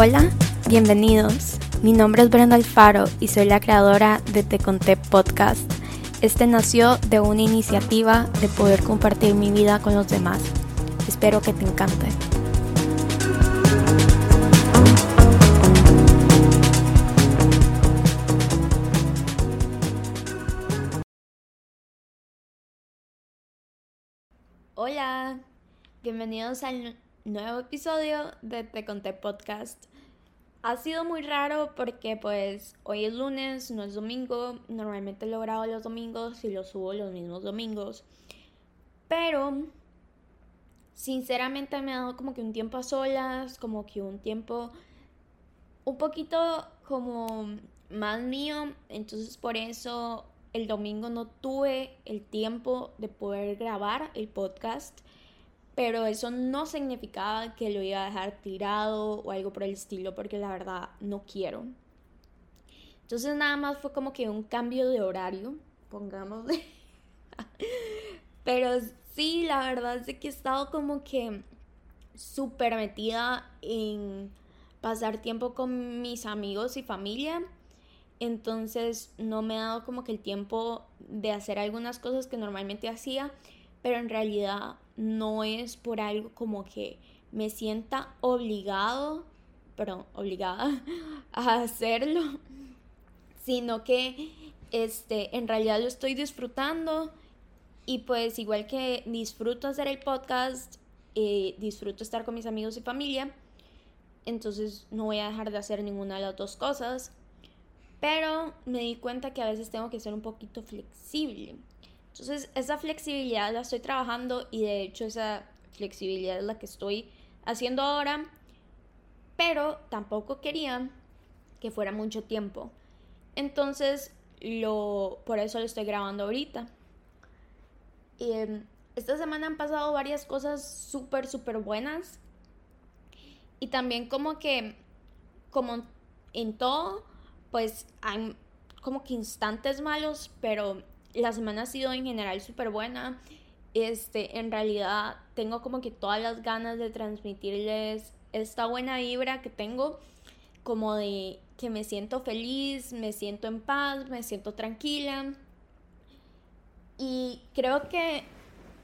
Hola, bienvenidos. Mi nombre es Brenda Alfaro y soy la creadora de Te Conté Podcast. Este nació de una iniciativa de poder compartir mi vida con los demás. Espero que te encante. Hola, bienvenidos al nuevo episodio de Te Conté Podcast. Ha sido muy raro porque pues hoy es lunes, no es domingo. Normalmente lo grabo los domingos y lo subo los mismos domingos. Pero sinceramente me ha dado como que un tiempo a solas, como que un tiempo un poquito como más mío. Entonces por eso el domingo no tuve el tiempo de poder grabar el podcast, pero eso no significaba que lo iba a dejar tirado o algo por el estilo, porque la verdad no quiero. Entonces nada más fue como que un cambio de horario, pongámosle. pero sí, la verdad es que he estado como que súper metida en pasar tiempo con mis amigos y familia entonces no me ha dado como que el tiempo de hacer algunas cosas que normalmente hacía, pero en realidad no es por algo como que me sienta obligado, perdón, obligada a hacerlo, sino que este, en realidad lo estoy disfrutando y pues igual que disfruto hacer el podcast, eh, disfruto estar con mis amigos y familia, entonces no voy a dejar de hacer ninguna de las dos cosas pero me di cuenta que a veces tengo que ser un poquito flexible. Entonces, esa flexibilidad la estoy trabajando y de hecho esa flexibilidad es la que estoy haciendo ahora, pero tampoco quería que fuera mucho tiempo. Entonces, lo, por eso lo estoy grabando ahorita. Em, esta semana han pasado varias cosas súper, súper buenas. Y también como que, como en todo, pues hay como que instantes malos, pero la semana ha sido en general súper buena. Este, en realidad tengo como que todas las ganas de transmitirles esta buena vibra que tengo, como de que me siento feliz, me siento en paz, me siento tranquila. Y creo que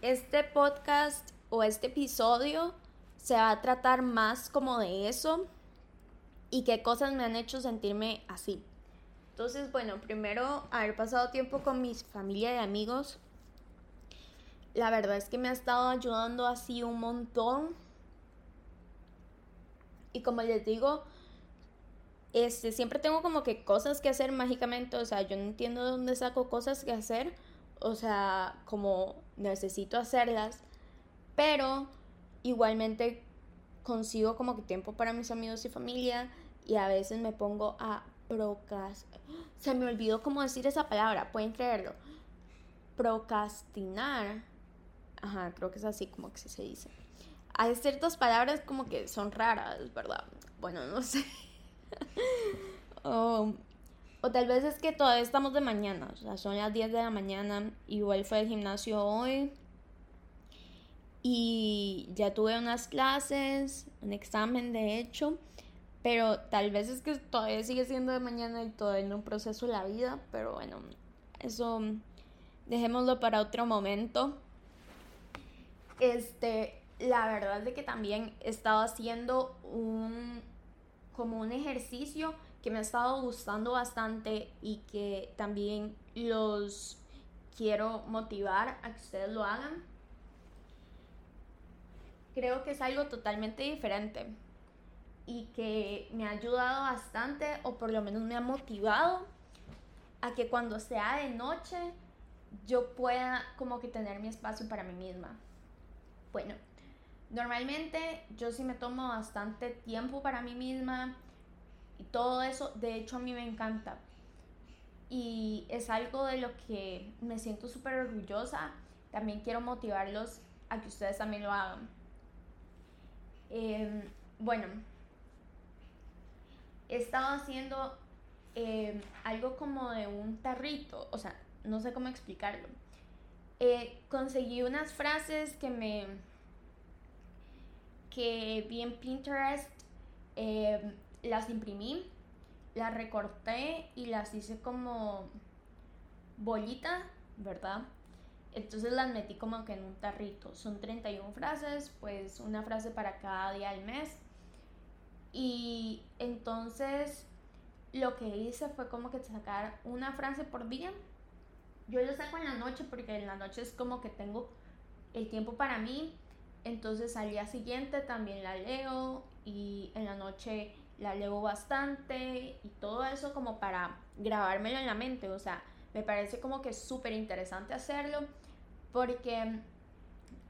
este podcast o este episodio se va a tratar más como de eso, y qué cosas me han hecho sentirme así. Entonces, bueno, primero haber pasado tiempo con mi familia y amigos. La verdad es que me ha estado ayudando así un montón. Y como les digo, este, siempre tengo como que cosas que hacer mágicamente. O sea, yo no entiendo de dónde saco cosas que hacer. O sea, como necesito hacerlas. Pero igualmente consigo como que tiempo para mis amigos y familia y a veces me pongo a procrastinar. Se me olvidó cómo decir esa palabra, pueden creerlo. Procrastinar. Ajá, creo que es así como que se dice. Hay ciertas palabras como que son raras, ¿verdad? Bueno, no sé. o, o tal vez es que todavía estamos de mañana, o sea, son las 10 de la mañana. Igual fue al gimnasio hoy. Y ya tuve unas clases, un examen de hecho. Pero tal vez es que todavía sigue siendo de mañana y todavía no proceso la vida. Pero bueno, eso dejémoslo para otro momento. Este, la verdad de que también he estado haciendo un como un ejercicio que me ha estado gustando bastante y que también los quiero motivar a que ustedes lo hagan. Creo que es algo totalmente diferente y que me ha ayudado bastante o por lo menos me ha motivado a que cuando sea de noche yo pueda como que tener mi espacio para mí misma. Bueno, normalmente yo sí me tomo bastante tiempo para mí misma y todo eso, de hecho a mí me encanta. Y es algo de lo que me siento súper orgullosa. También quiero motivarlos a que ustedes también lo hagan. Em, bueno, he estado haciendo eh, algo como de un tarrito, o sea, no sé cómo explicarlo. Eh, conseguí unas frases que me que vi en Pinterest eh, las imprimí, las recorté y las hice como bolita, ¿verdad? Entonces las metí como que en un tarrito. Son 31 frases, pues una frase para cada día del mes. Y entonces lo que hice fue como que sacar una frase por día. Yo lo saco en la noche porque en la noche es como que tengo el tiempo para mí. Entonces al día siguiente también la leo y en la noche la leo bastante y todo eso como para grabármelo en la mente. O sea, me parece como que es súper interesante hacerlo porque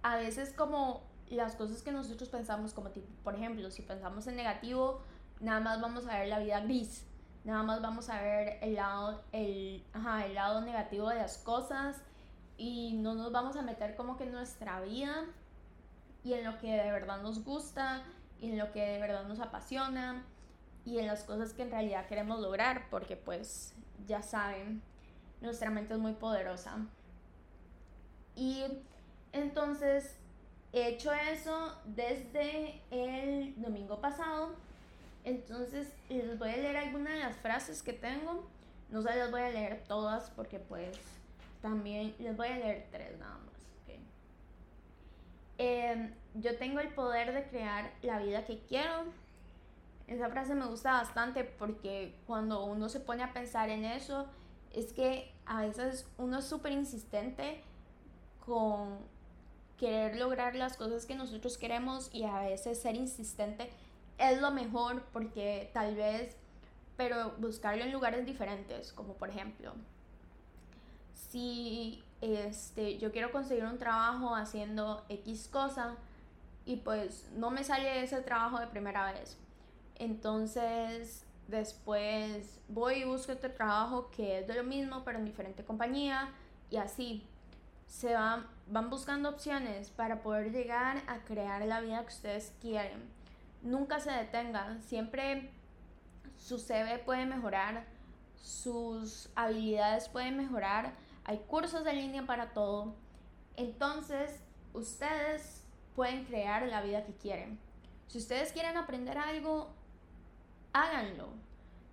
a veces como las cosas que nosotros pensamos como tipo, por ejemplo, si pensamos en negativo, nada más vamos a ver la vida gris, nada más vamos a ver el lado, el, el lado negativo de las cosas y no nos vamos a meter como que en nuestra vida y en lo que de verdad nos gusta y en lo que de verdad nos apasiona y en las cosas que en realidad queremos lograr porque pues ya saben, nuestra mente es muy poderosa. Y entonces he hecho eso desde el domingo pasado. Entonces les voy a leer algunas de las frases que tengo. No se las voy a leer todas porque pues también les voy a leer tres nada más. Em, yo tengo el poder de crear la vida que quiero. Esa frase me gusta bastante porque cuando uno se pone a pensar en eso, es que a veces uno es súper insistente con querer lograr las cosas que nosotros queremos y a veces ser insistente es lo mejor porque tal vez, pero buscarlo en lugares diferentes, como por ejemplo, si este, yo quiero conseguir un trabajo haciendo X cosa y pues no me sale ese trabajo de primera vez. Entonces después voy y busco otro trabajo que es de lo mismo pero en diferente compañía y así se van, van buscando opciones para poder llegar a crear la vida que ustedes quieren. Nunca se detengan, siempre su CV puede mejorar, sus habilidades pueden mejorar, hay cursos de línea para todo. Entonces, ustedes pueden crear la vida que quieren. Si ustedes quieren aprender algo, háganlo.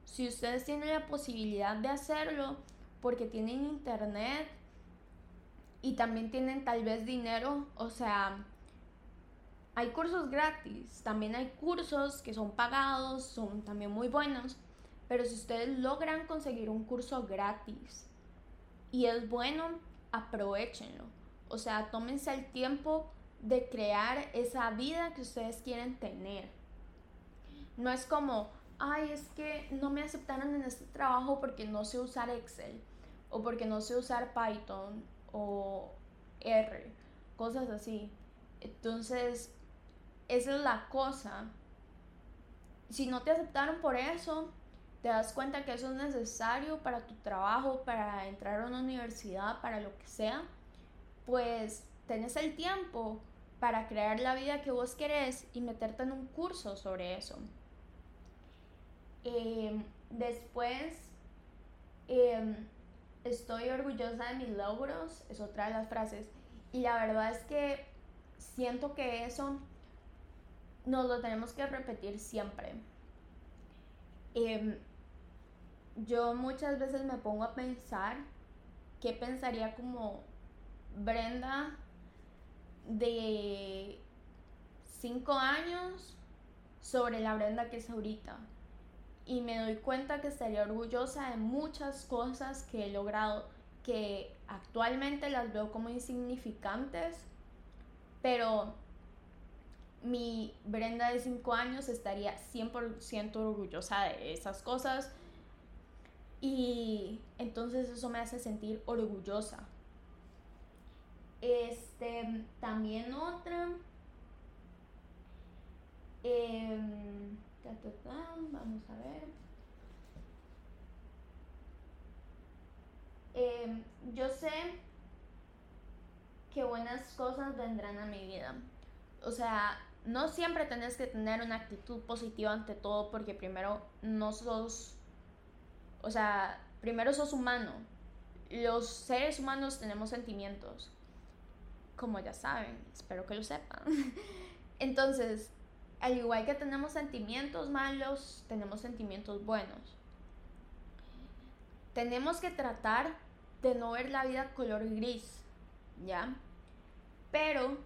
Si ustedes tienen la posibilidad de hacerlo porque tienen internet, y también tienen tal vez dinero, o sea, hay cursos gratis, también hay cursos que son pagados, son también muy buenos, pero si ustedes logran conseguir un curso gratis y es bueno, aprovechenlo. O sea, tómense el tiempo de crear esa vida que ustedes quieren tener. No es como, ay, es que no me aceptaron en este trabajo porque no sé usar Excel o porque no sé usar Python o R, cosas así. Entonces, esa es la cosa. Si no te aceptaron por eso, te das cuenta que eso es necesario para tu trabajo, para entrar a una universidad, para lo que sea, pues tenés el tiempo para crear la vida que vos querés y meterte en un curso sobre eso. Em, después, em, estoy orgullosa de mis logros, es otra de las frases. Y la verdad es que siento que eso nos lo tenemos que repetir siempre. Em, yo muchas veces me pongo a pensar qué pensaría como Brenda de 5 años sobre la Brenda que es ahorita y me doy cuenta que estaría orgullosa de muchas cosas que he logrado que actualmente las veo como insignificantes, pero mi Brenda de 5 años estaría 100% orgullosa de esas cosas y entonces eso me hace sentir orgullosa. Este, también otra. Eh, Vamos a ver. Em, yo sé que buenas cosas vendrán a mi vida. O sea, no siempre tenés que tener una actitud positiva ante todo porque primero no sos, o sea, primero sos humano. Los seres humanos tenemos sentimientos, como ya saben, espero que lo sepan. Entonces, al igual que tenemos sentimientos malos, tenemos sentimientos buenos. Tenemos que tratar de no ver la vida color gris, ¿ya? Pero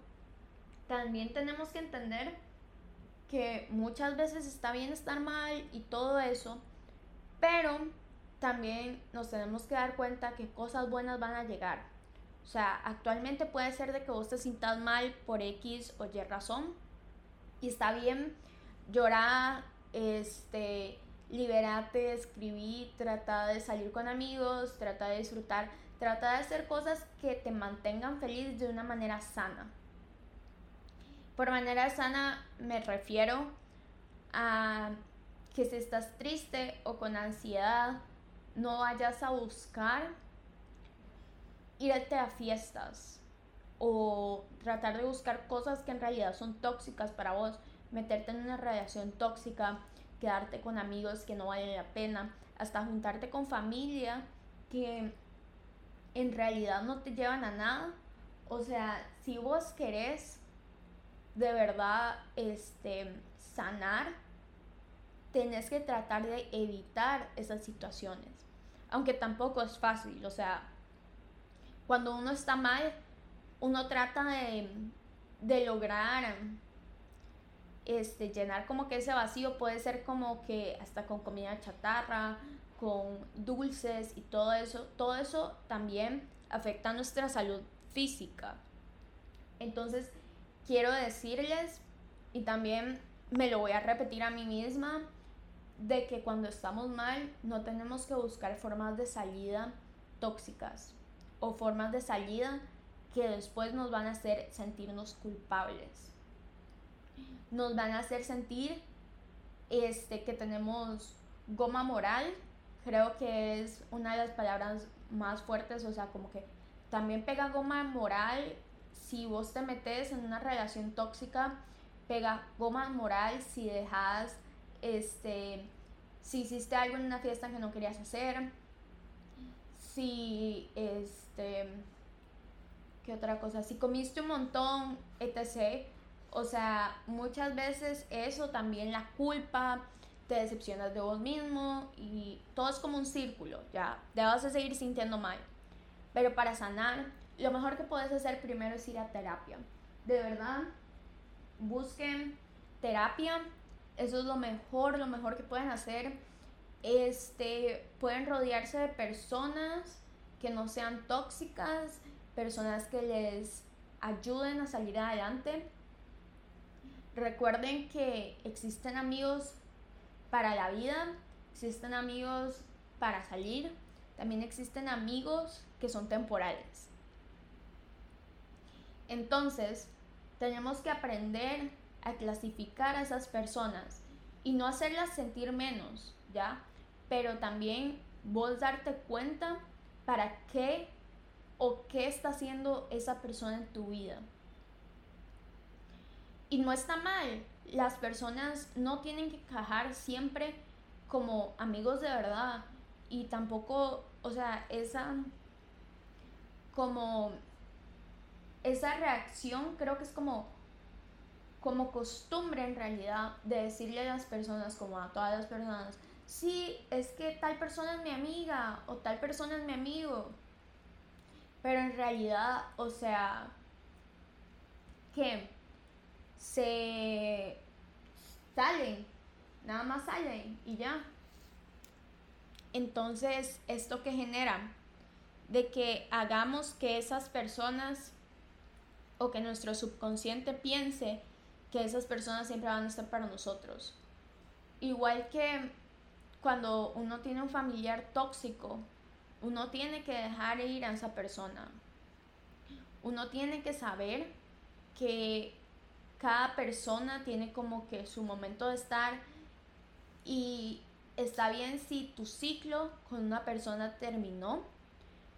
también tenemos que entender que muchas veces está bien estar mal y todo eso, pero también nos tenemos que dar cuenta que cosas buenas van a llegar. O sea, actualmente puede ser de que vos te sientas mal por X o Y razón. Y está bien llorar, este, liberarte, escribir, trata de salir con amigos, trata de disfrutar, trata de hacer cosas que te mantengan feliz de una manera sana. Por manera sana me refiero a que si estás triste o con ansiedad, no vayas a buscar irte a fiestas o tratar de buscar cosas que en realidad son tóxicas para vos, meterte en una relación tóxica, quedarte con amigos que no valen la pena, hasta juntarte con familia que en realidad no te llevan a nada. O sea, si vos querés de verdad este, sanar, tenés que tratar de evitar esas situaciones. Aunque tampoco es fácil, o sea, cuando uno está mal, uno trata de, de lograr este, llenar como que ese vacío puede ser como que hasta con comida chatarra, con dulces y todo eso, todo eso también afecta nuestra salud física. Entonces, quiero decirles, y también me lo voy a repetir a mí misma, de que cuando estamos mal no tenemos que buscar formas de salida tóxicas o formas de salida que después nos van a hacer sentirnos culpables. Nos van a hacer sentir este, que tenemos goma moral, creo que es una de las palabras más fuertes, o sea, como que también pega goma moral si vos te metes en una relación tóxica, pega goma moral si dejas, este, si hiciste algo en una fiesta que no querías hacer, si, este, ¿qué otra cosa? Si comiste un montón, etc. O sea, muchas veces eso también la culpa, te decepcionas de vos mismo y todo es como un círculo, ya, te vas a seguir sintiendo mal. Pero para sanar, lo mejor que puedes hacer primero es ir a terapia. De verdad, busquen terapia. Eso es lo mejor, lo mejor que pueden hacer. Este, pueden rodearse de personas que no sean tóxicas, personas que les ayuden a salir adelante. Recuerden que existen amigos para la vida, existen amigos para salir, también existen amigos que son temporales. Entonces, tenemos que aprender a clasificar a esas personas y no hacerlas sentir menos, ¿ya? Pero también vos darte cuenta para qué o qué está haciendo esa persona en tu vida. Y no está mal, las personas no tienen que cajar siempre como amigos de verdad y tampoco, o sea, esa como esa reacción creo que es como como costumbre en realidad de decirle a las personas, como a todas las personas, sí, es que tal persona es mi amiga o tal persona es mi amigo. Pero en realidad, o sea, que se salen, nada más salen y ya. Entonces, esto que genera de que hagamos que esas personas o que nuestro subconsciente piense que esas personas siempre van a estar para nosotros. Igual que cuando uno tiene un familiar tóxico, uno tiene que dejar ir a esa persona. Uno tiene que saber que cada persona tiene como que su momento de estar y está bien si tu ciclo con una persona terminó.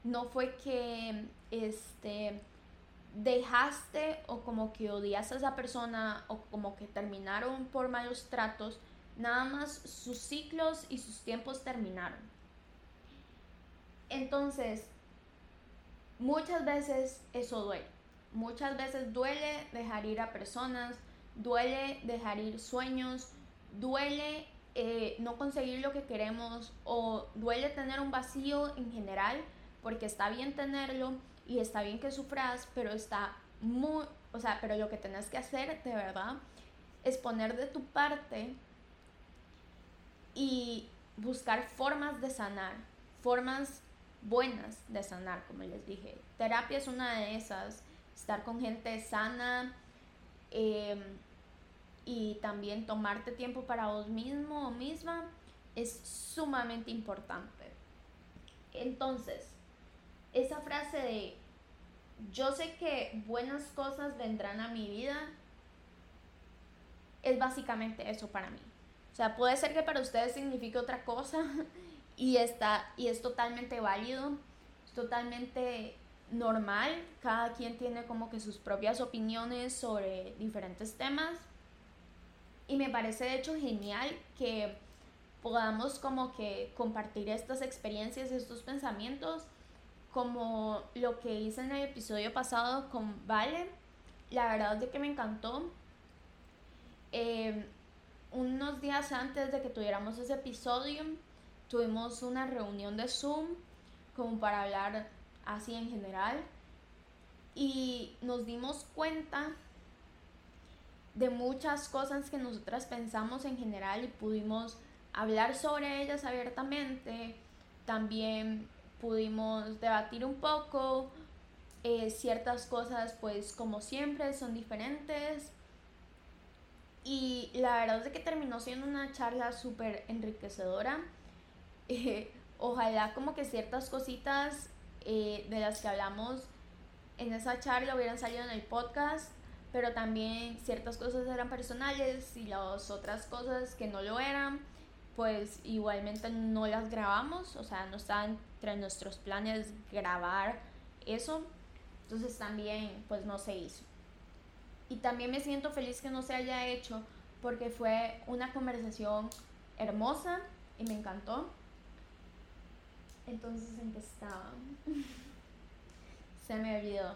No fue que este dejaste o como que odiaste a esa persona o como que terminaron por malos tratos, nada más sus ciclos y sus tiempos terminaron. Entonces, muchas veces eso duele. Muchas veces duele dejar ir a personas, duele dejar ir sueños, duele eh, no conseguir lo que queremos o duele tener un vacío en general, porque está bien tenerlo y está bien que sufras, pero está muy, o sea, pero lo que tenés que hacer de verdad es poner de tu parte y buscar formas de sanar, formas buenas de sanar, como les dije. Terapia es una de esas, estar con gente sana em, y también tomarte tiempo para vos mismo o misma es sumamente importante. Entonces, esa frase de yo sé que buenas cosas vendrán a mi vida es básicamente eso para mí. O sea, puede ser que para ustedes signifique otra cosa y, está, y es totalmente válido, es totalmente normal. Cada quien tiene como que sus propias opiniones sobre diferentes temas. Y me parece de hecho genial que podamos como que compartir estas experiencias, estos pensamientos, como lo que hice en el episodio pasado con Vale. La verdad es que me encantó. Eh, unos días antes de que tuviéramos ese episodio, tuvimos una reunión de Zoom como para hablar así en general y nos dimos cuenta de muchas cosas que nosotras pensamos en general y pudimos hablar sobre ellas abiertamente. También pudimos debatir un poco. Eh, ciertas cosas pues como siempre son diferentes y la verdad es que terminó siendo una charla súper enriquecedora. Eh, ojalá como que ciertas cositas eh, de las que hablamos en esa charla hubieran salido en el podcast, pero también ciertas cosas eran personales y las otras cosas que no lo eran, pues igualmente no las grabamos, o sea, no estaba entre nuestros planes grabar eso, entonces también pues no se hizo. Y también me siento feliz que no se haya hecho porque fue una conversación hermosa y me encantó. Entonces, ¿en qué se me olvidó.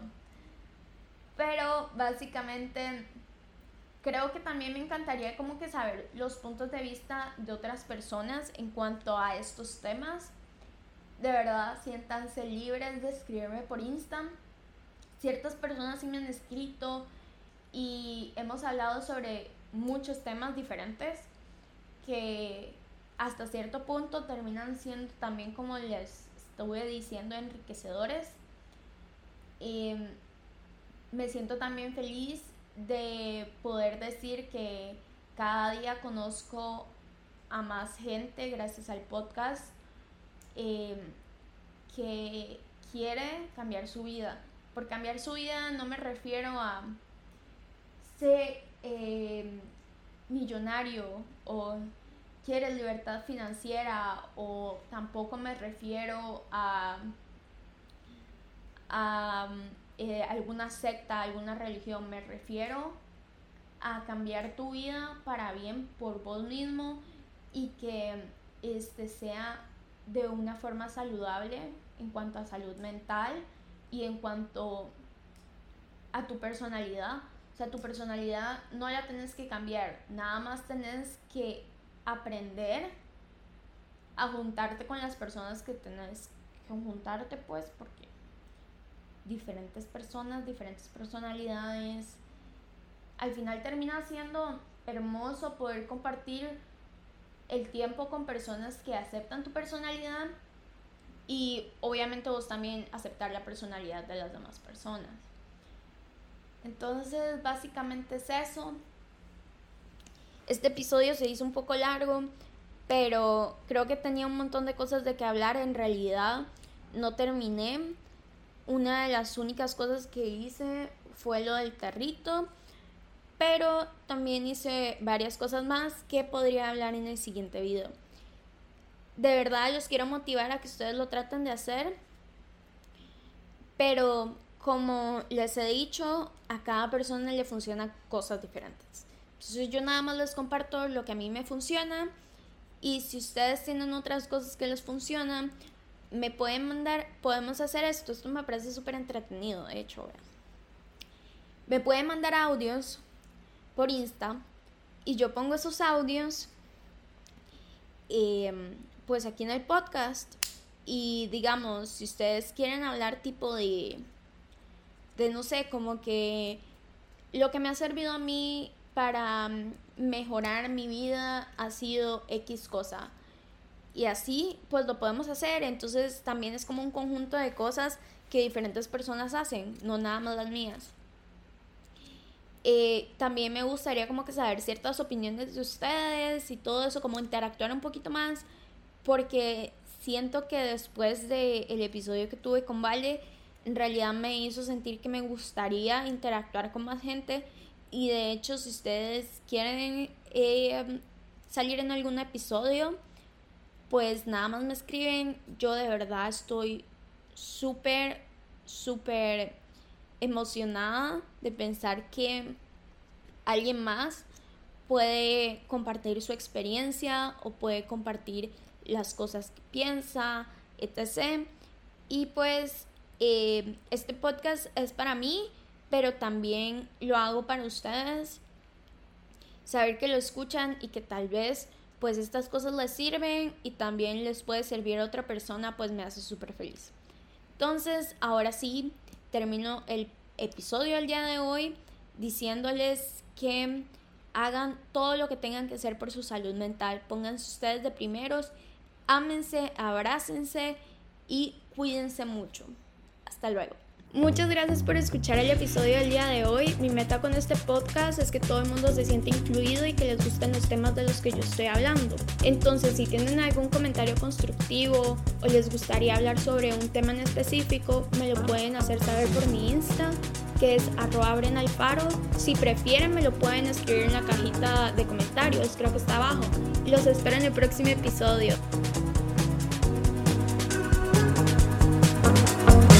Pero básicamente creo que también me encantaría como que saber los puntos de vista de otras personas en cuanto a estos temas. De verdad, siéntanse libres de escribirme por Insta. Ciertas personas sí me han escrito y hemos hablado sobre muchos temas diferentes que hasta cierto punto terminan siendo también, como les estuve diciendo, enriquecedores. Y me siento también feliz de poder decir que cada día conozco a más gente gracias al podcast eh, que quiere cambiar su vida. Por cambiar su vida no me refiero a ser eh, millonario o quiere libertad financiera o tampoco me refiero a, a eh, alguna secta, alguna religión, me refiero a cambiar tu vida para bien por vos mismo y que este sea de una forma saludable en cuanto a salud mental y en cuanto a tu personalidad. O sea, tu personalidad no la tienes que cambiar, nada más tenés que aprender a juntarte con las personas que tenés que juntarte, pues, porque diferentes personas, diferentes personalidades, al final termina siendo hermoso poder compartir el tiempo con personas que aceptan tu personalidad y obviamente vos también aceptar la personalidad de las demás personas. Entonces, básicamente es eso. Este episodio se hizo un poco largo, pero creo que tenía un montón de cosas de que hablar. En realidad, no terminé. Una de las únicas cosas que hice fue lo del carrito, pero también hice varias cosas más que podría hablar en el siguiente video. De verdad, los quiero motivar a que ustedes lo traten de hacer, pero como les he dicho, a cada persona le funcionan cosas diferentes. Entonces yo nada más les comparto lo que a mí me funciona. Y si ustedes tienen otras cosas que les funcionan, me pueden mandar, podemos hacer esto, esto me parece súper entretenido, de hecho. Me pueden mandar audios por Insta y yo pongo esos audios em, pues aquí en el podcast. Y digamos, si ustedes quieren hablar tipo de, de no sé, como que lo que me ha servido a mí para mm, mejorar mi vida ha sido X cosa. Y así pues lo podemos hacer. Entonces también es como un conjunto de cosas que diferentes personas hacen, no nada más las mías. Eh, también me gustaría como que saber ciertas opiniones de ustedes y todo eso, como interactuar un poquito más, porque siento que después del el episodio que tuve con Vale, en realidad me hizo sentir que me gustaría interactuar con más gente y de hecho si ustedes quieren eh, salir en algún episodio, pues nada más me escriben. Yo de verdad estoy súper, súper emocionada de pensar que alguien más puede compartir su experiencia o puede compartir las cosas que piensa, etc. Y pues eh, este podcast es para mí, pero también lo hago para ustedes. Saber que lo escuchan y que tal vez pues estas cosas les sirven y también les puede servir a otra persona, pues me hace súper feliz. Entonces, ahora sí, termino el episodio del día de hoy diciéndoles que hagan todo lo que tengan que hacer por su salud mental. Pónganse ustedes de primeros, ámense, abrácense y cuídense mucho. Hasta luego. Muchas gracias por escuchar el episodio del día de hoy. Mi meta con este podcast es que todo el mundo se sienta incluido y que les gusten los temas de los que yo estoy hablando. Entonces, si tienen algún comentario constructivo o les gustaría hablar sobre un tema en específico, me lo pueden hacer saber por mi Insta, que es arroba alfaro. Si prefieren, me lo pueden escribir en la cajita de comentarios, creo que está abajo. Los espero en el próximo episodio.